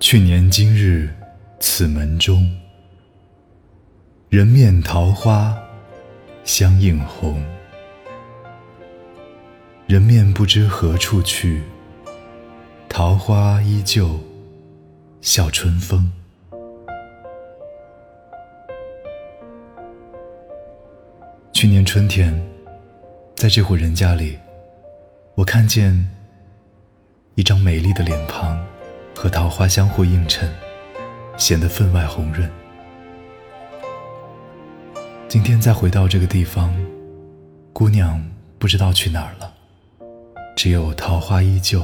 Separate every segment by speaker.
Speaker 1: 去年今日此门中，人面桃花相映红。人面不知何处去，桃花依旧笑春风。去年春天，在这户人家里，我看见一张美丽的脸庞和桃花相互映衬，显得分外红润。今天再回到这个地方，姑娘不知道去哪儿了。只有桃花依旧，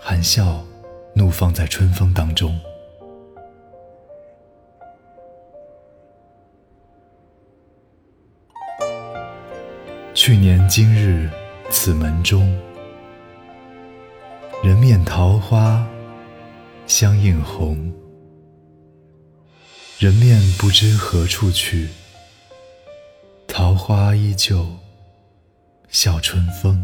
Speaker 1: 含笑怒放在春风当中。去年今日此门中，人面桃花相映红。人面不知何处去，桃花依旧笑春风。